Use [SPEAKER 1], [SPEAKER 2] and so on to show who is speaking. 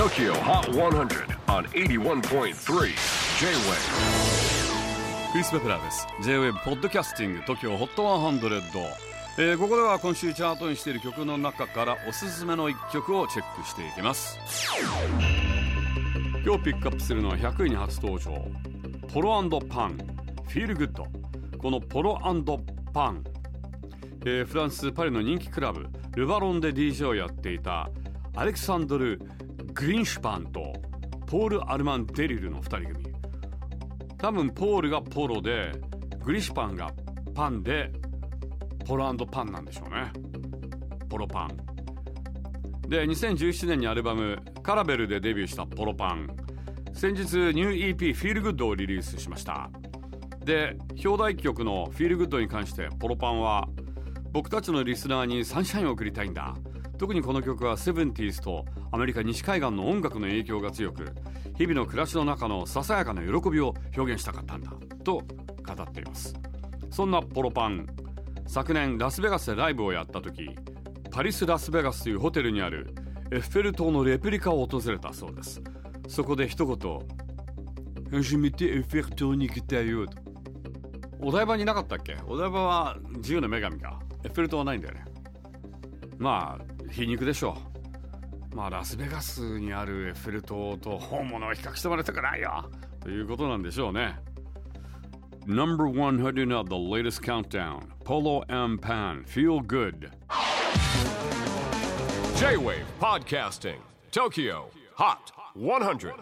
[SPEAKER 1] TOKYO HOT 100 on 81.3 J-WAVE.
[SPEAKER 2] クリス・ベプラーです。J-WAVE ポッドキャスティング TOKYO HOT 100、えー、ここでは今週チャートにしている曲の中からおすすめの一曲をチェックしていきます。今日ピックアップするのは100位に初登場。ポロパンフィールグッドこのポロパン、えー、フランス・パリの人気クラブルバロンで DJ をやっていたアレクサンドル・グリンシュパンとポール・アルマン・デリルの2人組。多分ポールがポロでグリンシュパンがパンでポロパンなんでしょうね。ポロパン。で2017年にアルバム「カラベル」でデビューしたポロパン。先日ニュー EP「フィールグッドをリリースしました。で表題曲の「フィールグッドに関してポロパンは僕たちのリスナーにサンシャインを送りたいんだ。特にこの曲は 70s とアメリカ西海岸の音楽の影響が強く日々の暮らしの中のささやかな喜びを表現したかったんだと語っています。そんなポロパン。昨年ラスベガスでライブをやった時パリス・ラスベガスというホテルにあるエッフェル塔のレプリカを訪れたそうです。そこで一言「初めてエッフェル塔に来たよ」と。お台場になかったっけ？お台場は自由の女神か。エッフェル塔はないんだよね。まあ皮肉でしょうまあラスベガスにあるエッフェル塔と本物を比較してもらいたくないよということなんでしょうね Number 100 of the latest countdown Polo M Pan Feel Good
[SPEAKER 1] J-Wave Podcasting Tokyo Hot 100